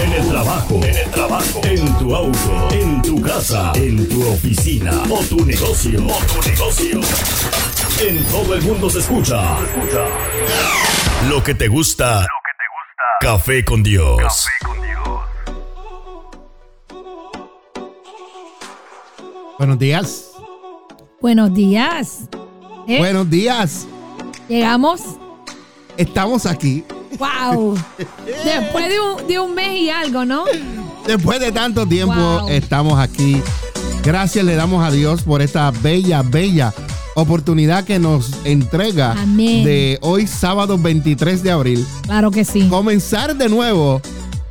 En el trabajo, en el trabajo, en tu auto, en tu casa, en tu oficina o tu negocio, o tu negocio. En todo el mundo se escucha. Lo que te gusta. Lo que te gusta. Café con Dios. Café con Dios. Buenos días. Buenos días. ¿Eh? Buenos días. Llegamos. Estamos aquí. ¡Wow! Después de un, mes y algo, ¿no? Después de tanto tiempo estamos aquí. Gracias le damos a Dios por esta bella, bella oportunidad que nos entrega de hoy sábado 23 de abril. Claro que sí. Comenzar de nuevo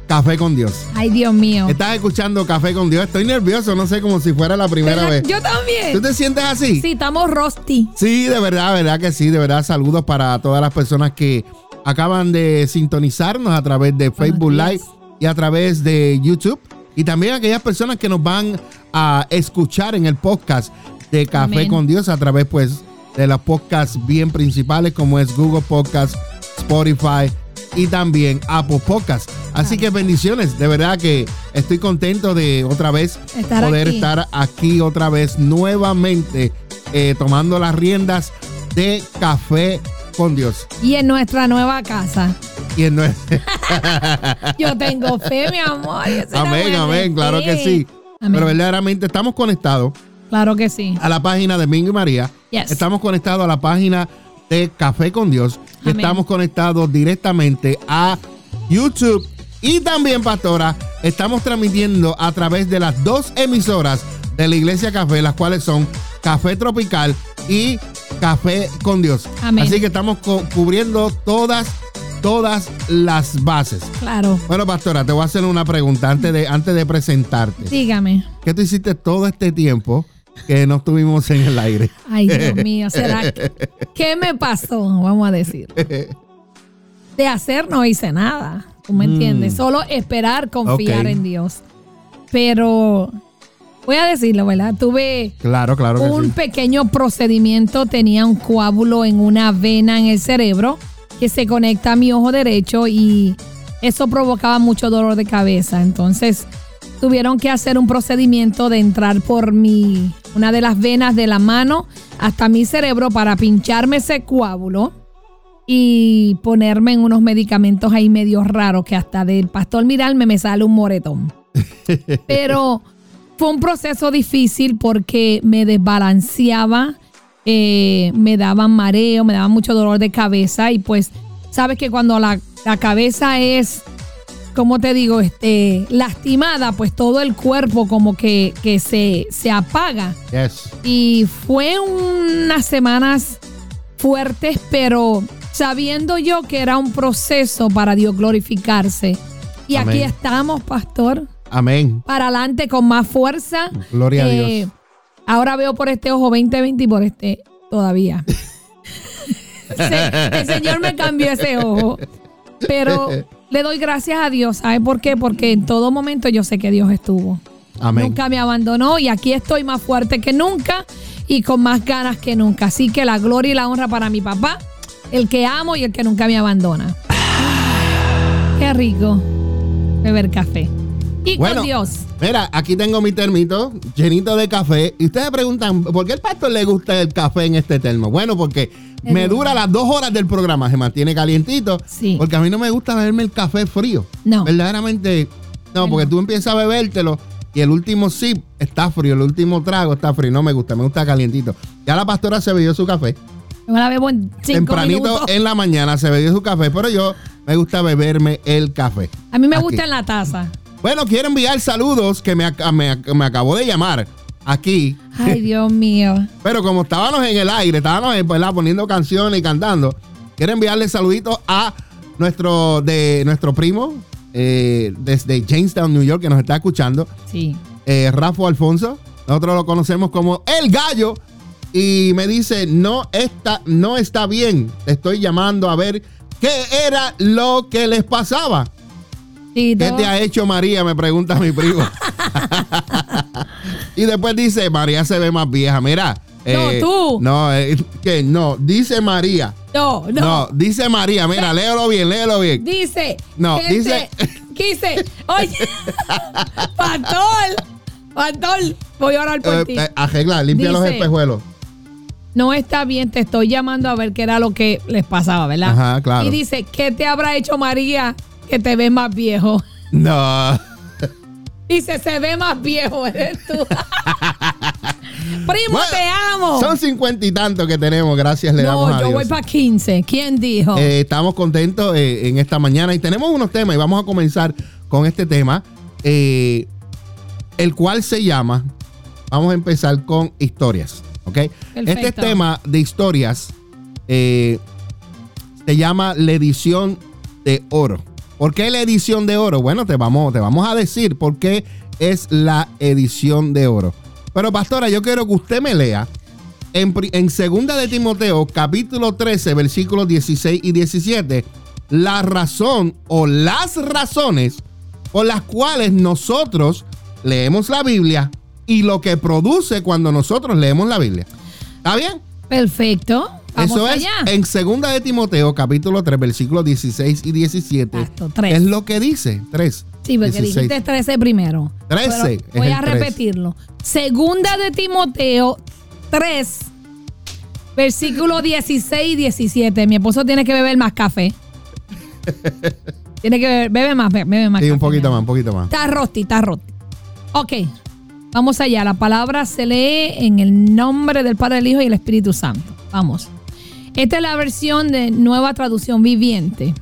Café con Dios. Ay, Dios mío. Estás escuchando Café con Dios. Estoy nervioso, no sé, como si fuera la primera vez. Yo también. ¿Tú te sientes así? Sí, estamos rosti. Sí, de verdad, verdad que sí. De verdad, saludos para todas las personas que acaban de sintonizarnos a través de Facebook Live y a través de YouTube. Y también aquellas personas que nos van a escuchar en el podcast de Café con Dios a través, pues, de los podcasts bien principales como es Google Podcast, Spotify, y también Apple Podcast. Así que bendiciones, de verdad que estoy contento de otra vez poder estar aquí otra vez nuevamente eh, tomando las riendas de Café con Dios. Y en nuestra nueva casa. Y en Yo tengo fe, mi amor. Amén, amén, claro que sí. Pero verdaderamente estamos conectados. Claro que sí. A la página de Mingo y María. Estamos conectados a la página de Café con Dios. Estamos conectados directamente a YouTube y también, pastora, estamos transmitiendo a través de las dos emisoras de la Iglesia Café, las cuales son Café Tropical y Café con Dios. Así que estamos cubriendo todas todas las bases. Claro. Bueno, pastora, te voy a hacer una pregunta antes de, antes de presentarte. Dígame. ¿Qué tú hiciste todo este tiempo que no estuvimos en el aire. Ay, Dios mío, ¿será que, qué me pasó? Vamos a decir. De hacer no hice nada, ¿tú me entiendes? Mm. Solo esperar, confiar en Dios. Pero voy a decirlo, ¿verdad? Tuve claro, claro un pequeño procedimiento, tenía un coágulo en una vena en el cerebro que se conecta a mi ojo derecho y eso provocaba mucho dolor de cabeza. Entonces, tuvieron que hacer un procedimiento de entrar por mi, una de las venas de la mano hasta mi cerebro para pincharme ese coágulo y ponerme en unos medicamentos ahí medio raros que hasta del pastor Miralme me sale un moretón. Pero fue un proceso difícil porque me desbalanceaba, eh, me daban mareo, me daba mucho dolor de cabeza y pues sabes que cuando la, la cabeza es como te digo, este, lastimada, pues todo el cuerpo como que, se, se apaga. Y fue unas semanas fuertes, pero sabiendo yo que era un proceso para Dios glorificarse. Y aquí estamos, pastor. Amén. Para adelante con más fuerza. Gloria a eh, Dios. Ahora veo por este ojo 2020 y por este todavía. el Señor me cambió ese ojo. Pero le doy gracias a Dios. ¿Sabe por qué? Porque en todo momento yo sé que Dios estuvo. Amén. Nunca me abandonó y aquí estoy más fuerte que nunca y con más ganas que nunca. Así que la gloria y la honra para mi papá, el que amo y el que nunca me abandona. Qué rico beber café. Y con Dios. Mira, aquí tengo mi termito llenito de café. Y ustedes preguntan, ¿por qué al pastor le gusta el café en este termo? Bueno, porque me dura las dos horas del programa, se mantiene calientito. Sí. Porque a mí no me gusta beberme el café frío. No. Verdaderamente, no, porque tú empiezas a bebértelo y el último sip está frío, el último trago está frío. No me gusta, me gusta calientito. Ya la pastora se bebió su café. Yo la bebo en Tempranito en la mañana se bebió su café, pero yo me gusta beberme el café. A mí me gusta en la taza. Bueno, quiero enviar saludos que me, me, me acabó de llamar aquí. Ay, Dios mío. Pero como estábamos en el aire, estábamos poniendo canciones y cantando, quiero enviarle saluditos a nuestro, de, nuestro primo eh, desde Jamestown, New York, que nos está escuchando. Sí. Eh, Rafa Alfonso. Nosotros lo conocemos como El Gallo. Y me dice, no está, no está bien. estoy llamando a ver qué era lo que les pasaba. ¿Qué te ha hecho María? Me pregunta mi primo. y después dice, María se ve más vieja. Mira. no, eh, tú. No, eh, que no, dice María. No, no. No, dice María. Mira, léelo bien, léelo bien. Dice. No, dice. quise. Oye, pastor, pastor, voy a orar por Eh, ti. eh, arregla, limpia los espejuelos. No está bien, te estoy llamando a ver qué era lo que les pasaba, ¿verdad? Ajá, claro. Y dice, ¿qué te habrá hecho María que te ves más viejo? No. Dice, se ve más viejo, eres tú. Primo, Bueno, te amo. Son cincuenta y tantos que tenemos, gracias le damos no, a yo Dios. voy para 15. ¿Quién dijo? Eh, estamos contentos eh, en esta mañana y tenemos unos temas y vamos a comenzar con este tema, eh, el cual se llama, vamos a empezar con historias, ¿ok? Perfecto. Este tema de historias se llama la edición de oro. ¿Por qué la edición de oro? Bueno, te vamos, a decir por qué es la edición de oro. Pero pastora, yo quiero que usted me lea en, en segunda de Timoteo, capítulo 13, versículos 16 y 17, la razón o las razones por las cuales nosotros leemos la Biblia y lo que produce cuando nosotros leemos la Biblia. ¿Está bien? Perfecto. Vamos Eso es allá. en segunda de Timoteo, capítulo 3, versículos 16 y 17. Exacto, tres. Es lo que dice, 3. Sí, porque dijiste 13 primero. 13, Pero es Voy a repetirlo. Segunda de Timoteo 3, versículo 16 y 17. Mi esposo tiene que beber más café. tiene que beber, bebe más, be- bebe más Sí, café. un poquito más, un poquito más. Está rosti, está rosti. Ok, vamos allá. La palabra se lee en el nombre del Padre, el Hijo y el Espíritu Santo. Vamos. Esta es la versión de nueva traducción viviente.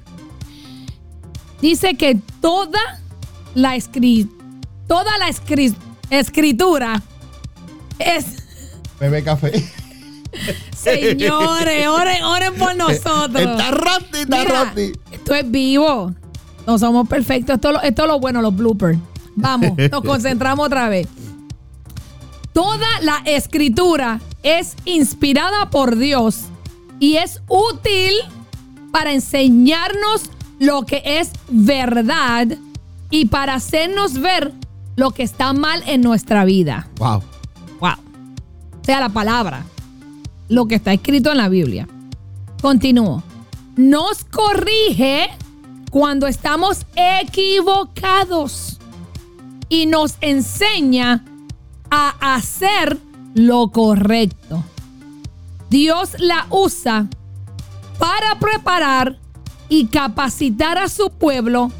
Dice que toda la, escri- toda la escri- escritura es... Bebe café. Señores, oren, oren por nosotros. Está roti, está Mira, roti. Esto es vivo. No somos perfectos. Esto, esto es lo bueno, los bloopers. Vamos, nos concentramos otra vez. Toda la escritura es inspirada por Dios y es útil para enseñarnos lo que es verdad y para hacernos ver lo que está mal en nuestra vida. Wow. Wow. O sea, la palabra. Lo que está escrito en la Biblia. Continúo. Nos corrige cuando estamos equivocados y nos enseña a hacer lo correcto. Dios la usa para preparar y capacitar a su pueblo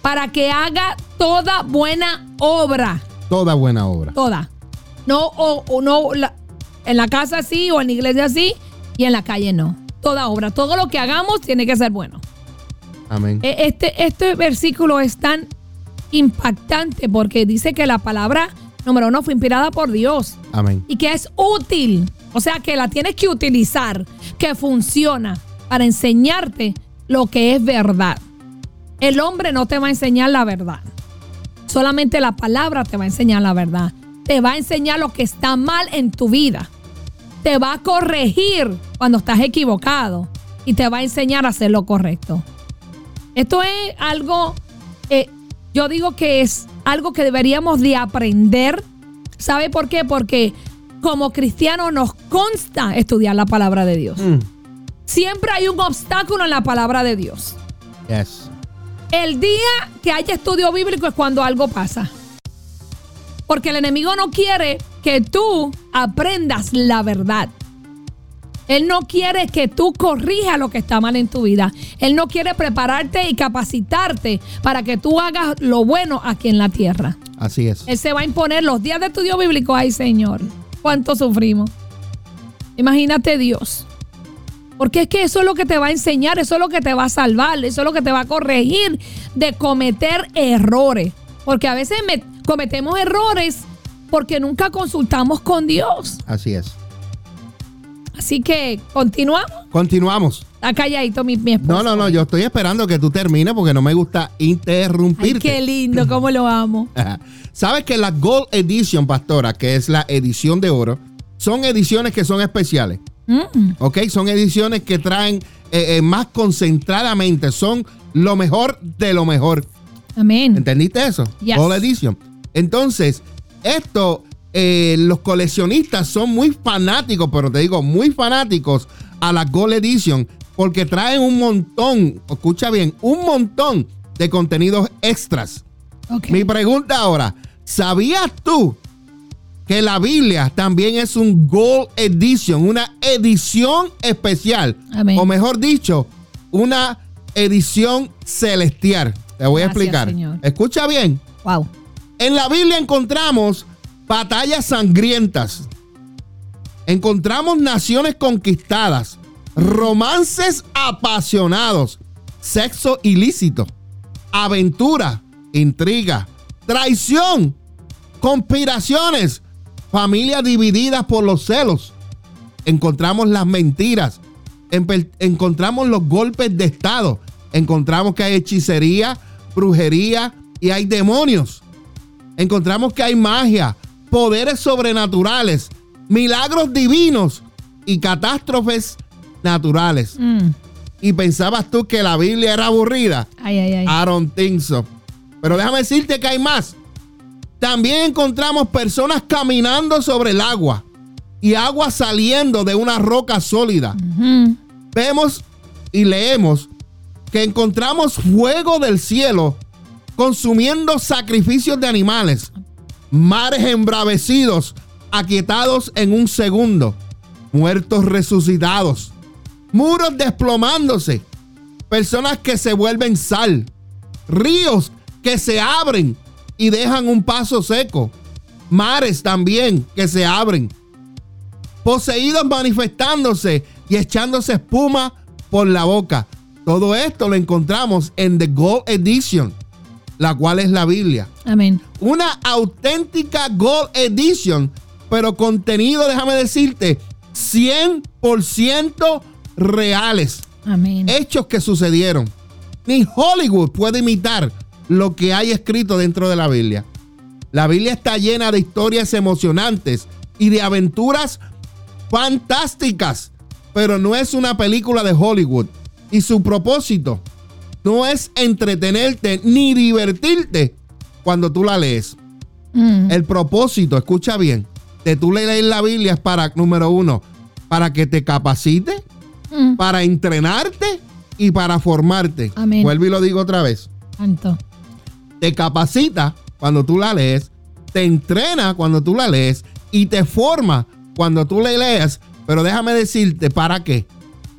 para que haga toda buena obra Toda buena obra. toda. No, o, o no, la- en la casa sí, o en la iglesia sí, y en la calle no. Toda obra, todo lo que hagamos tiene que ser bueno. Amén. E- Este, este versículo es tan impactante porque dice que la palabra número uno fue inspirada por Dios Amén. y que es útil. O sea, que la tienes que utilizar, que funciona para enseñarte lo que es verdad. El hombre no te va a enseñar la verdad. Solamente la palabra te va a enseñar la verdad. Te va a enseñar lo que está mal en tu vida. Te va a corregir cuando estás equivocado y te va a enseñar a hacer lo correcto. Esto es algo, eh, yo digo que es algo que deberíamos de aprender. ¿Sabe por qué? Porque como cristianos nos consta estudiar la palabra de Dios. Mm, Siempre hay un obstáculo en la palabra de Dios. yes. El día que haya estudio bíblico es cuando algo pasa. Porque el enemigo no quiere que tú aprendas la verdad. Él no quiere que tú corrijas lo que está mal en tu vida. Él no quiere prepararte y capacitarte para que tú hagas lo bueno aquí en la tierra. Así es. Él se va a imponer los días de estudio bíblico. Ay, Señor, cuánto sufrimos. Imagínate Dios. Porque es que eso es lo que te va a enseñar, eso es lo que te va a salvar, eso es lo que te va a corregir de cometer errores. Porque a veces me- cometemos errores porque nunca consultamos con Dios. Así es. Así que continuamos. Continuamos. Está calladito mi, mi esposo. No, no, no, yo estoy esperando que tú termines porque no me gusta Ay, interrumpirte. qué lindo, cómo lo amo. Sabes que la Gold Edition, pastora, que es la edición de oro, son ediciones que son especiales. Mm, ¿Ok? Son ediciones que traen eh, eh, más concentradamente, son lo mejor de lo mejor. amén. ¿Entendiste eso? Yes. Gold Edition. Entonces, esto, eh, los coleccionistas son muy fanáticos, pero te digo, muy fanáticos a la Gold Edition, porque traen un montón, escucha bien, un montón de contenidos extras. Mi pregunta ahora, ¿sabías tú que la Biblia también es un Gold Edition, una edición especial? Amén. O mejor dicho, una edición celestial. Te voy a explicar. Señor. Escucha bien. Wow. En la Biblia encontramos batallas sangrientas. Encontramos naciones conquistadas, romances apasionados, sexo ilícito, aventura, intriga, traición, conspiraciones, familias divididas por los celos. Encontramos las mentiras, encontramos los golpes de Estado, encontramos que hay hechicería, brujería y hay demonios encontramos que hay magia, poderes sobrenaturales, milagros divinos y catástrofes naturales. Mm. ¿Y pensabas tú que la Biblia era aburrida? Ay, ay, ay. I don't think so. Pero déjame decirte que hay más. También encontramos personas caminando sobre el agua y agua saliendo de una roca sólida. Vemos y leemos que encontramos fuego del cielo consumiendo sacrificios de animales, mares embravecidos, aquietados en un segundo, muertos resucitados, muros desplomándose, personas que se vuelven sal, ríos que se abren y dejan un paso seco, mares también que se abren, poseídos manifestándose y echándose espuma por la boca. Todo esto lo encontramos en The Gold Edition, la cual es la Biblia. Amén. Una auténtica Gold Edition, pero contenido, déjame decirte, 100% reales. Amén. Hechos que sucedieron. Ni Hollywood puede imitar lo que hay escrito dentro de la Biblia. La Biblia está llena de historias emocionantes y de aventuras fantásticas, pero no es una película de Hollywood. Y su propósito no es entretenerte ni divertirte cuando tú la lees. Mm. El propósito, escucha bien, de tú leer la Biblia es para, número uno, para que te capacite, Mm. para entrenarte y para formarte. Amén. Vuelvo y lo digo otra vez. Santo. Te capacita cuando tú la lees, te entrena cuando tú la lees y te forma cuando tú la lees. Pero déjame decirte, ¿para qué?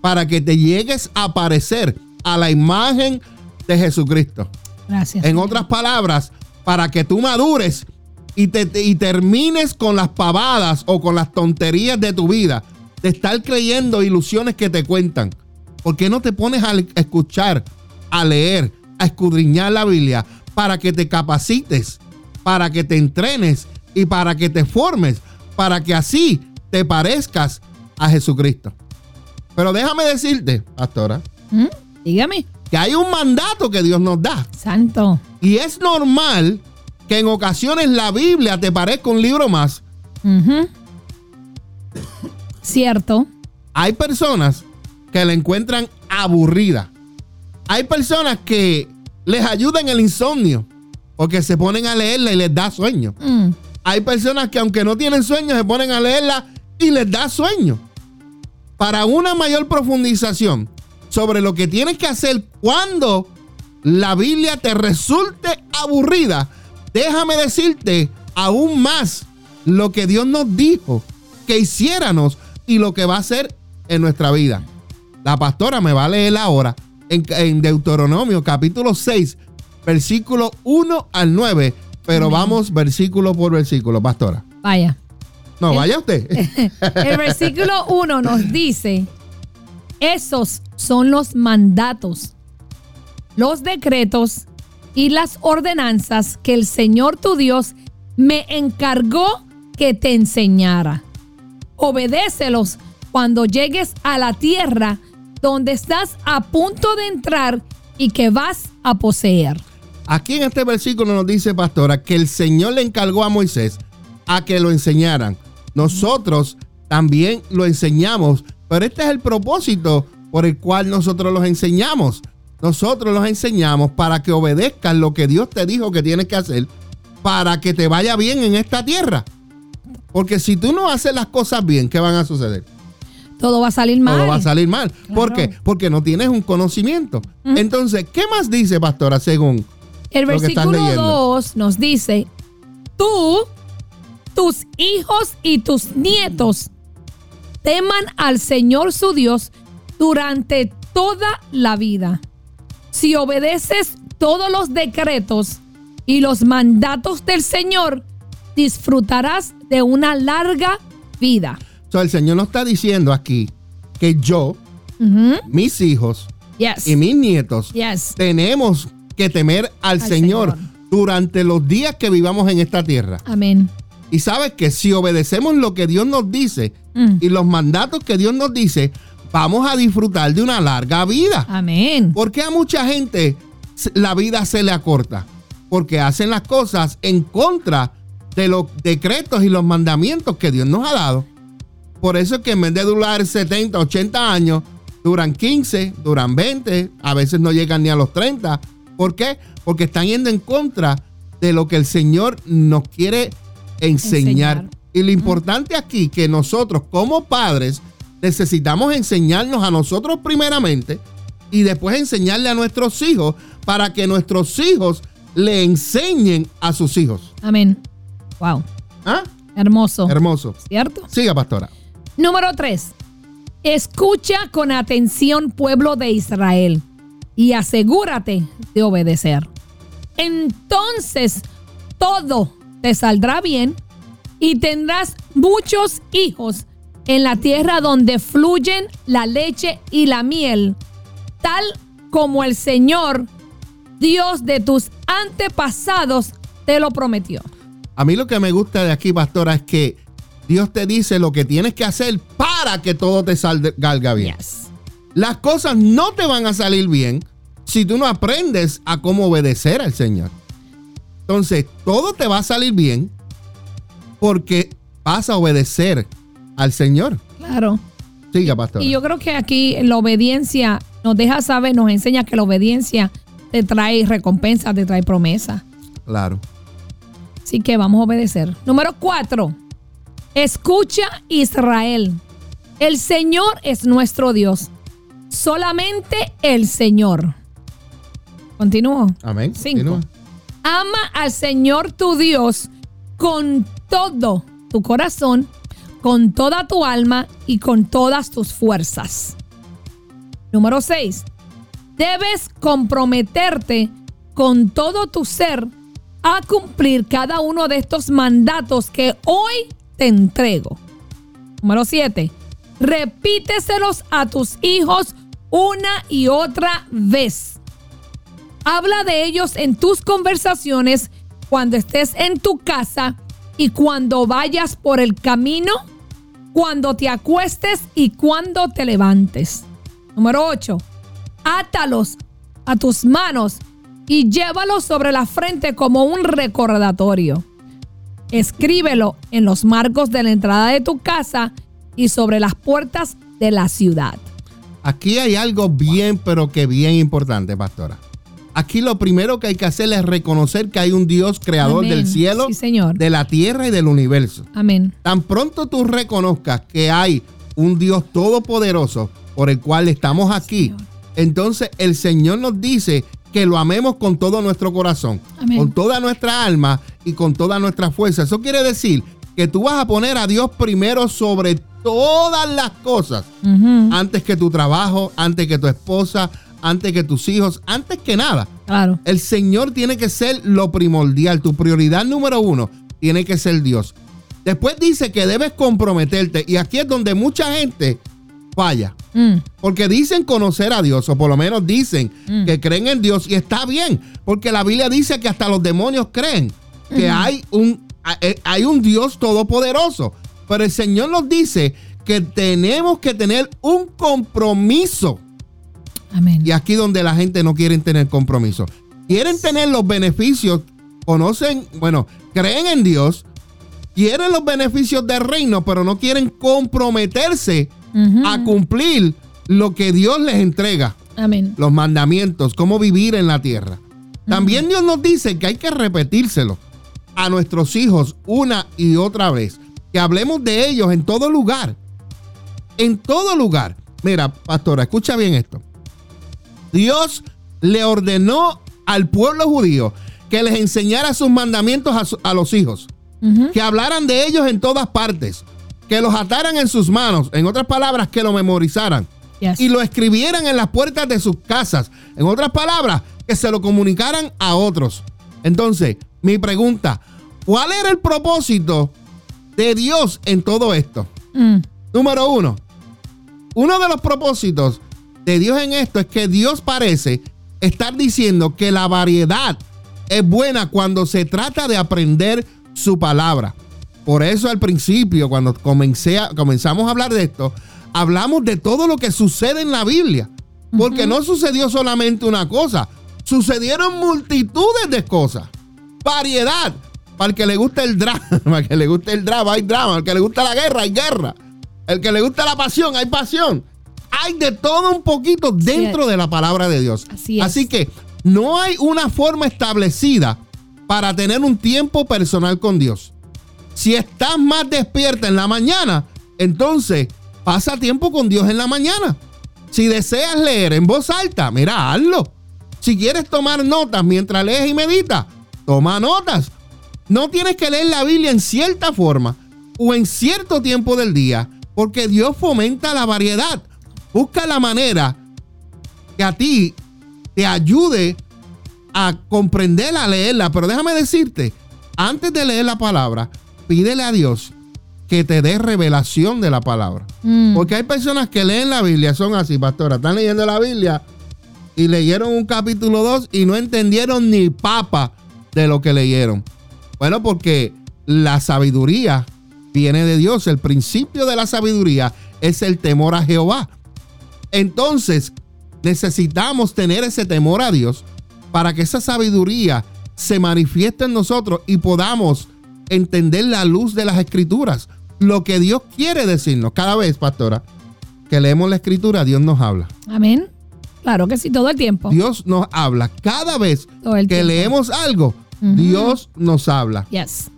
Para que te llegues a parecer a la imagen de Jesucristo. Gracias. En otras palabras, para que tú madures y, te, y termines con las pavadas o con las tonterías de tu vida, de estar creyendo ilusiones que te cuentan. ¿Por qué no te pones a escuchar, a leer, a escudriñar la Biblia para que te capacites, para que te entrenes y para que te formes, para que así te parezcas a Jesucristo? Pero déjame decirte, pastora, Mm. Dígame. que hay un mandato que Dios nos da. Santo. Y es normal que en ocasiones la Biblia te parezca un libro más. Cierto. Hay personas que la encuentran aburrida. Hay personas que les ayuda en el insomnio porque se ponen a leerla y les da sueño. Mm. Hay personas que aunque no tienen sueño se ponen a leerla y les da sueño. Para una mayor profundización sobre lo que tienes que hacer cuando la Biblia te resulte aburrida, déjame decirte aún más lo que Dios nos dijo que hiciéramos y lo que va a hacer en nuestra vida. La pastora me va a leer ahora en, en Deuteronomio capítulo 6, versículo 1 al 9, pero Amén. vamos versículo por versículo, pastora. Vaya. No, El- vaya usted. El versículo 1 nos dice, esos son los mandatos, los decretos y las ordenanzas que el Señor tu Dios me encargó que te enseñara. Obedécelos cuando llegues a la tierra donde estás a punto de entrar y que vas a poseer. Aquí en este versículo nos dice, pastora, que el Señor le encargó a Moisés a que lo enseñaran. Nosotros también lo enseñamos, pero este es el propósito por el cual nosotros los enseñamos. Nosotros los enseñamos para que obedezcan lo que Dios te dijo que tienes que hacer para que te vaya bien en esta tierra. Porque si tú no haces las cosas bien, ¿qué van a suceder? todo va a salir mal. todo va a salir mal. ¿Por qué? Porque no tienes un conocimiento. Entonces, ¿qué más dice, pastora, según? El versículo leyendo. 2 nos dice, tú, tus hijos y tus nietos teman al Señor su Dios durante toda la vida. Si obedeces todos los decretos y los mandatos del Señor, disfrutarás de una larga vida. O sea, el Señor nos está diciendo aquí que yo, mis hijos Yes. y mis nietos Yes. tenemos que temer al, Al Señor, Señor. durante los días que vivamos en esta tierra. Amén. Y sabes que si obedecemos lo que Dios nos dice Mm. y los mandatos que Dios nos dice, vamos a disfrutar de una larga vida. Amén. ¿Por qué a mucha gente la vida se le acorta? Porque hacen las cosas en contra de los decretos y los mandamientos que Dios nos ha dado. Por eso es que en vez de durar 70, 80 años, duran 15, duran 20, a veces no llegan ni a los 30. ¿Por qué? Porque están yendo en contra de lo que el Señor nos quiere enseñar. Enseñar. Y lo importante aquí que nosotros como padres necesitamos enseñarnos a nosotros primeramente y después enseñarle a nuestros hijos para que nuestros hijos le enseñen a sus hijos. Amén. Wow. ¿Ah? Hermoso. Hermoso. ¿Cierto? Siga, pastora. Número 3. Escucha con atención, pueblo de Israel, y asegúrate de obedecer. Entonces todo te saldrá bien y tendrás muchos hijos en la tierra donde fluyen la leche y la miel, tal como el Señor, Dios de tus antepasados, te lo prometió. A mí lo que me gusta de aquí, pastora, es que Dios te dice lo que tienes que hacer para que todo te salga bien. Yes. Las cosas no te van a salir bien si tú no aprendes a cómo obedecer al Señor. Entonces, todo te va a salir bien porque vas a obedecer al Señor. Claro. Siga, pastora. Y yo creo que aquí la obediencia nos deja saber, nos enseña que la obediencia te trae recompensa, te trae promesa. Claro. Así que vamos a obedecer. Número cuatro. Escucha Israel. El Señor es nuestro Dios. Solamente el Señor. Continúo. Amén. Cinco. Continúa. Ama al Señor tu Dios con todo tu corazón, con toda tu alma y con todas tus fuerzas. Número 6. Debes comprometerte con todo tu ser a cumplir cada uno de estos mandatos que hoy te entrego. Número 7. Repíteselos a tus hijos una y otra vez. Habla de ellos en tus conversaciones cuando estés en tu casa y cuando vayas por el camino, cuando te acuestes y cuando te levantes. Número 8. Átalos a tus manos y llévalos sobre la frente como un recordatorio. Escríbelo en los marcos de la entrada de tu casa y sobre las puertas de la ciudad. Aquí hay algo bien, pero que bien importante, pastora. Aquí lo primero que hay que hacer es reconocer que hay un Dios creador Amén. del cielo, Sí, Señor. de la tierra y del universo. Amén. Tan pronto tú reconozcas que hay un Dios todopoderoso por el cual estamos aquí, Señor. entonces el Señor nos dice que lo amemos con todo nuestro corazón, Amén. con toda nuestra alma y con toda nuestra fuerza. Eso quiere decir que tú vas a poner a Dios primero sobre todas las cosas, antes que tu trabajo, antes que tu esposa, antes que tus hijos, antes que nada. Claro. El Señor tiene que ser lo primordial. Tu prioridad número uno tiene que ser Dios. Después dice que debes comprometerte. Y aquí es donde mucha gente falla. Mm. Porque dicen conocer a Dios, o por lo menos dicen Mm. que creen en Dios. Y está bien, porque la Biblia dice que hasta los demonios creen que hay, un, hay- hay un Dios todopoderoso. Pero el Señor nos dice que tenemos que tener un compromiso. Amén. Y aquí donde la gente no quiere tener compromiso. Quieren tener los beneficios, conocen, bueno, creen en Dios, quieren los beneficios del reino, pero no quieren comprometerse a cumplir lo que Dios les entrega, Amén. los mandamientos, cómo vivir en la tierra. También Dios nos dice que hay que repetírselo a nuestros hijos una y otra vez, que hablemos de ellos en todo lugar. en todo lugar. Mira, pastora, escucha bien esto. Dios le ordenó al pueblo judío que les enseñara sus mandamientos a, a los hijos, que hablaran de ellos en todas partes, que los ataran en sus manos, en otras palabras, que lo memorizaran Yes. y lo escribieran en las puertas de sus casas. En otras palabras, que se lo comunicaran a otros. Entonces, mi pregunta, ¿cuál era el propósito de Dios en todo esto? Mm, Número uno, uno de los propósitos de Dios en esto es que Dios parece estar diciendo que la variedad es buena cuando se trata de aprender su palabra. Por eso al principio, cuando comencé a- comenzamos a hablar de esto, hablamos de todo lo que sucede en la Biblia. Porque no sucedió solamente una cosa, sucedieron multitudes de cosas. Variedad. Para el que le gusta el drama, para el que le gusta el drama, hay drama. Al que le gusta la guerra, hay guerra. El que le gusta la pasión, hay pasión. Hay de todo un poquito dentro de la palabra de Dios. Así es. que no hay una forma establecida para tener un tiempo personal con Dios. Si estás más despierta en la mañana, entonces pasa tiempo con Dios en la mañana. Si deseas leer en voz alta, mira, hazlo. Si quieres tomar notas mientras lees y meditas, toma notas. No tienes que leer la Biblia en cierta forma o en cierto tiempo del día, porque Dios fomenta la variedad. Busca la manera que a ti te ayude a comprenderla, a leerla. Pero déjame decirte, antes de leer la palabra, pídele a Dios que te dé revelación de la palabra. mm. Porque hay personas que leen la Biblia, son así, pastora, están leyendo la Biblia y leyeron un capítulo 2 y no entendieron ni papa de lo que leyeron. Bueno, porque la sabiduría viene de Dios. El principio de la sabiduría es el temor a Jehová. Entonces, necesitamos tener ese temor a Dios para que esa sabiduría se manifieste en nosotros y podamos entender la luz de las escrituras. Lo que Dios quiere decirnos. Cada vez, pastora, que leemos la escritura, Dios nos habla. Amén. Claro que sí, todo el tiempo. Dios nos habla. Cada vez que tiempo. leemos algo. Dios nos habla. Yes.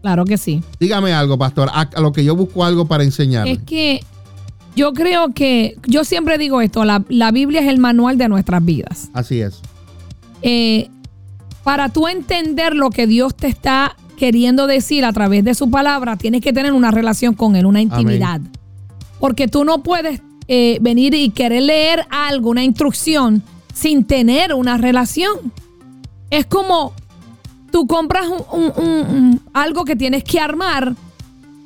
Claro que sí. Dígame algo, pastor, a, lo que yo busco algo para enseñarle. Es que yo creo que, yo siempre digo esto, la, la Biblia es el manual de nuestras vidas. Así es. Eh, para tú entender lo que Dios te está queriendo decir a través de su palabra, tienes que tener una relación con Él, una intimidad. Porque tú no puedes eh, venir y querer leer algo, una instrucción, sin tener una relación. Es como tú compras un- un- un- un- algo que tienes que armar,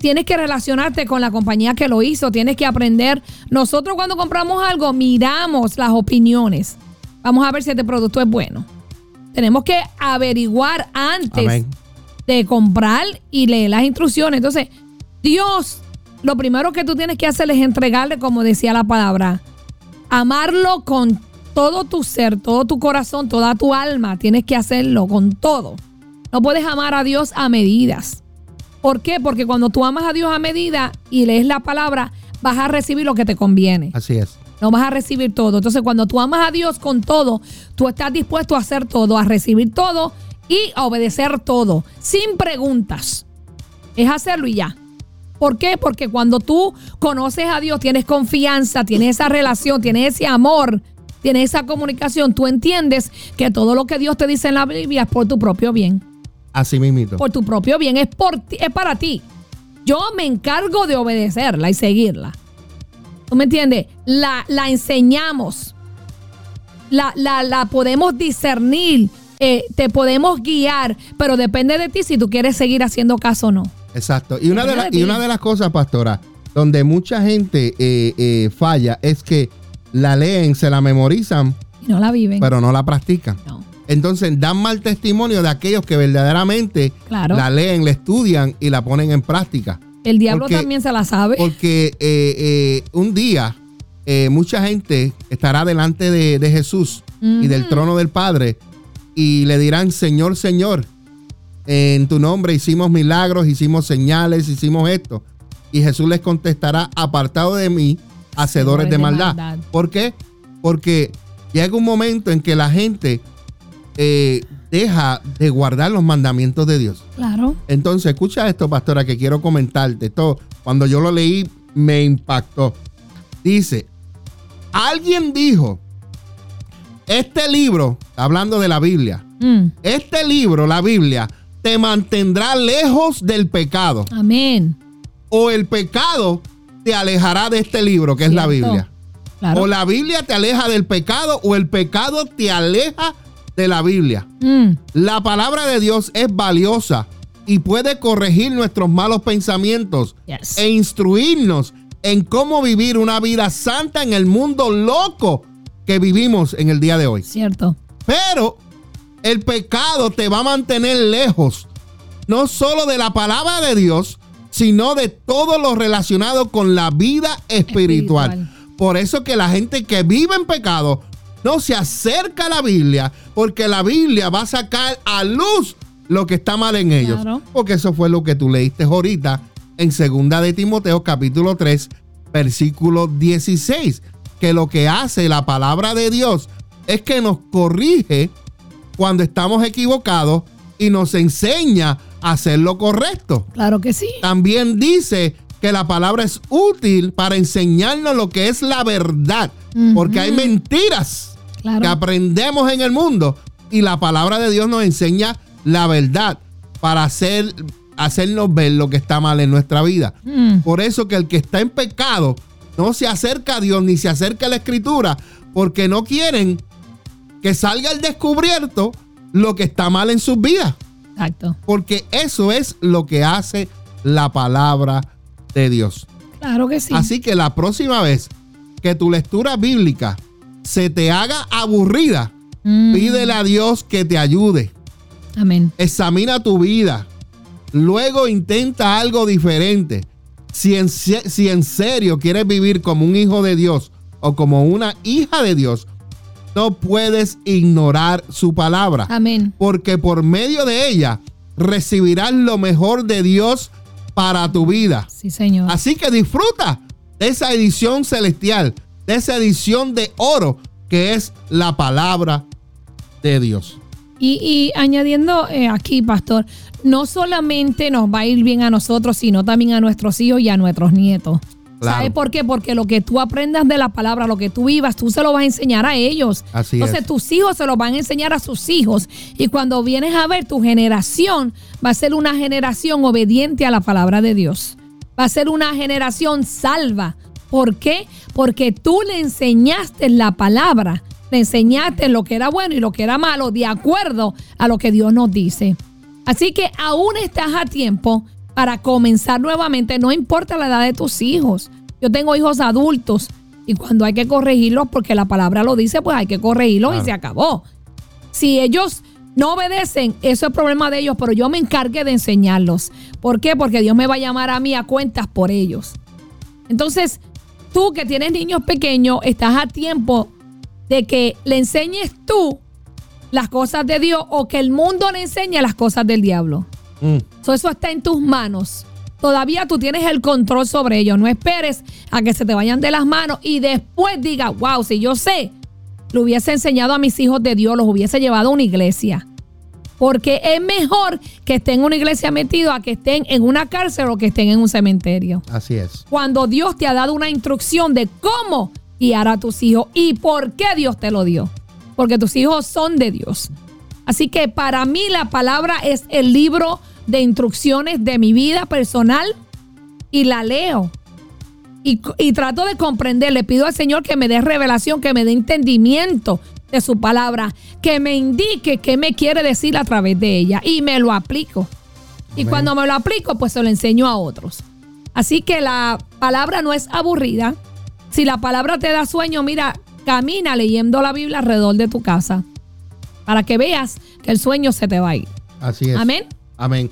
tienes que relacionarte con la compañía que lo hizo, tienes que aprender. Nosotros cuando compramos algo, miramos las opiniones. Vamos a ver si este producto es bueno. Tenemos que averiguar antes Amén. de comprar y leer las instrucciones. Entonces, Dios, lo primero que tú tienes que hacer es entregarle, como decía la palabra, amarlo con todo tu ser, todo tu corazón, toda tu alma. Tienes que hacerlo con todo. No puedes amar a Dios a medidas. ¿Por qué? Porque cuando tú amas a Dios a medida y lees la palabra, vas a recibir lo que te conviene. Así es. No vas a recibir todo. Entonces, cuando tú amas a Dios con todo, tú estás dispuesto a hacer todo, a recibir todo y a obedecer todo, sin preguntas. Es hacerlo y ya. ¿Por qué? Porque cuando tú conoces a Dios, tienes confianza, tienes esa relación, tienes ese amor, tienes esa comunicación, tú entiendes que todo lo que Dios te dice en la Biblia es por tu propio bien. Así mismito. Por tu propio bien, es, por ti- es para ti. Yo me encargo de obedecerla y seguirla. ¿Tú me entiendes? La, la enseñamos. La, la, la podemos discernir. eh, te podemos guiar. Pero depende de ti si tú quieres seguir haciendo caso o no. Exacto. Y una, de Depende la- de y ti. una de las cosas, pastora, donde mucha gente eh, eh, falla es que la leen, se la memorizan, Y no la viven. pero no la practican. no. Entonces dan mal testimonio de aquellos que verdaderamente Claro. la leen, la estudian y la ponen en práctica. El diablo porque- también se la sabe. Porque eh, eh, un día eh, mucha gente estará delante de, de Jesús y del trono del Padre y le dirán, Señor, Señor, en tu nombre hicimos milagros, hicimos señales, hicimos esto. Y Jesús les contestará, apartado de mí, hacedores de, de maldad. maldad. ¿Por qué? Porque llega un momento en que la gente eh, deja de guardar los mandamientos de Dios. Claro. Entonces, escucha esto, pastora, que quiero comentarte. Esto, cuando yo lo leí, me impactó. Dice, alguien dijo, este libro, hablando de la Biblia, Mm. este libro, la Biblia, te mantendrá lejos del pecado. Amén. O el pecado te alejará de este libro, que es la. Biblia. Claro. O la Biblia te aleja del pecado o el pecado te aleja de la Biblia. Mm. La palabra de Dios es valiosa y puede corregir nuestros malos pensamientos Yes. e instruirnos en cómo vivir una vida santa en el mundo loco que vivimos en el día de hoy. Cierto. Pero el pecado te va a mantener lejos, no solo de la palabra de Dios, sino de todo lo relacionado con la vida espiritual. Espiritual. Por eso que la gente que vive en pecado no se acerca a la Biblia, porque la Biblia va a sacar a luz lo que está mal en ellos. Claro. Porque eso fue lo que tú leíste ahorita en segunda de Timoteo capítulo 3, versículo 16, que lo que hace la palabra de Dios es que nos corrige cuando estamos equivocados y nos enseña a hacer lo correcto. Claro que sí. También dice que la palabra es útil para enseñarnos lo que es la verdad, porque hay mentiras Claro. que aprendemos en el mundo y la palabra de Dios nos enseña la verdad para hacer, hacernos ver lo que está mal en nuestra vida. Mm. Por eso que el que está en pecado no se acerca a Dios ni se acerca a la escritura porque no quieren que salga al descubierto lo que está mal en sus vidas. Exacto. Porque eso es lo que hace la palabra de Dios. Claro que sí. Así que la próxima vez que tu lectura bíblica se te haga aburrida, Mm. pídele a Dios que te ayude. Amén. Examina tu vida. Luego intenta algo diferente. Si en, si en serio quieres vivir como un hijo de Dios o como una hija de Dios, no puedes ignorar su palabra Amén. porque por medio de ella recibirás lo mejor de Dios para tu vida. Sí, Señor. Así que disfruta de esa edición celestial, de esa edición de oro que es la palabra de Dios. Y, y añadiendo eh, aquí, pastor, no solamente nos va a ir bien a nosotros, sino también a nuestros hijos y a nuestros nietos. Claro. ¿Sabes por qué? Porque lo que tú aprendas de la palabra, lo que tú vivas, tú se lo vas a enseñar a ellos. Así Entonces es. tus hijos se lo van a enseñar a sus hijos. Y cuando vienes a ver tu generación, va a ser una generación obediente a la palabra de Dios. Va a ser una generación salva. ¿Por qué? Porque tú le enseñaste la palabra. Le enseñaste lo que era bueno y lo que era malo de acuerdo a lo que Dios nos dice. Así que aún estás a tiempo para comenzar nuevamente, no importa la edad de tus hijos. Yo tengo hijos adultos y cuando hay que corregirlos, porque la palabra lo dice, pues hay que corregirlos y se acabó. Si ellos no obedecen, eso es problema de ellos, pero yo me encargué de enseñarlos. ¿Por qué? Porque Dios me va a llamar a mí a cuentas por ellos. Entonces, tú que tienes niños pequeños, estás a tiempo de que le enseñes tú las cosas de Dios o que el mundo le enseñe las cosas del diablo. Mm, So, eso está en tus manos. Todavía tú tienes el control sobre ellos. No esperes a que se te vayan de las manos y después digas, wow, si yo sé, lo hubiese enseñado a mis hijos de Dios, los hubiese llevado a una iglesia. Porque es mejor que estén en una iglesia metidos a que estén en una cárcel o que estén en un cementerio. así es. Cuando Dios te ha dado una instrucción de cómo guiar a tus hijos y por qué Dios te lo dio. Porque tus hijos son de Dios. Así que para mí la palabra es el libro de instrucciones de mi vida personal y la leo. Y, y trato de comprender, le pido al Señor que me dé revelación, que me dé entendimiento de su palabra, que me indique qué me quiere decir a través de ella y me lo aplico. Y cuando me lo aplico, pues se lo enseño a otros. Así que la palabra no es aburrida. Si la palabra te da sueño, mira, camina leyendo la Biblia alrededor de tu casa para que veas que el sueño se te va a ir. Así es. Amén. Amén.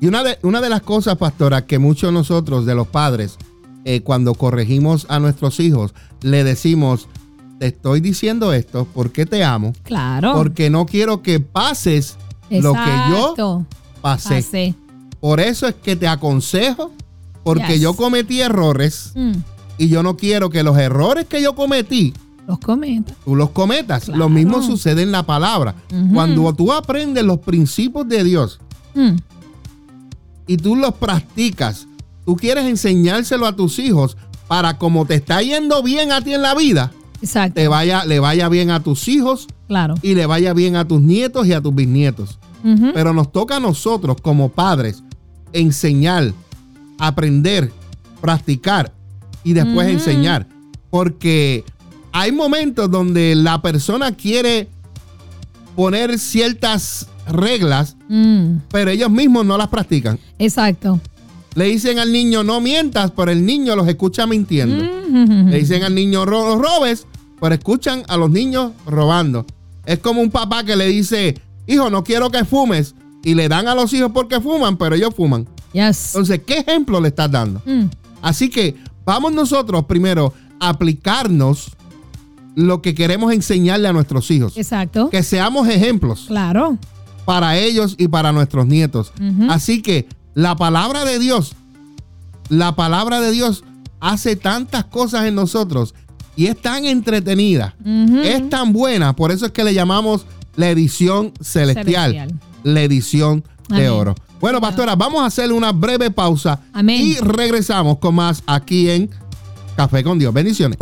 Y una de, una de las cosas, pastora, que muchos de nosotros, de los padres, eh, cuando corregimos a nuestros hijos, le decimos, te estoy diciendo esto porque te amo, Claro. porque no quiero que pases lo que yo pasé. Pasé. Por eso es que te aconsejo, porque Yes. yo cometí errores Mm, y yo no quiero que los errores que yo cometí los comenta. tú los cometas. Claro. Lo mismo sucede en la palabra. Cuando tú aprendes los principios de Dios Mm, y tú los practicas, tú quieres enseñárselo a tus hijos, para como te está yendo bien a ti en la vida, Exacto. te vaya, le vaya bien a tus hijos Claro. y le vaya bien a tus nietos y a tus bisnietos. Pero nos toca a nosotros como padres enseñar, aprender, practicar y después enseñar. Porque hay momentos donde la persona quiere poner ciertas reglas, Mm, pero ellos mismos no las practican. Exacto. Le dicen al niño no mientas, pero el niño los escucha mintiendo. Mm, Le dicen al niño "Ro- no robes, pero escuchan a los niños robando. Es como un papá que le dice, hijo, no quiero que fumes. Y le dan a los hijos porque fuman, pero ellos fuman. Yes. Entonces, ¿qué ejemplo le estás dando? Mm, Así que vamos nosotros primero a aplicarnos lo que queremos enseñarle a nuestros hijos. Exacto. Que seamos ejemplos Claro. para ellos y para nuestros nietos. Así que la palabra de Dios, la palabra de Dios hace tantas cosas en nosotros y es tan entretenida, es tan buena, por eso es que le llamamos la edición celestial, Celestial. la edición de oro. Bueno, pastora, vamos a hacer una breve pausa Amén. y regresamos con más aquí en Café con Dios. Bendiciones.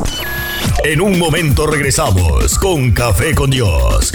En un momento regresamos con Café con Dios.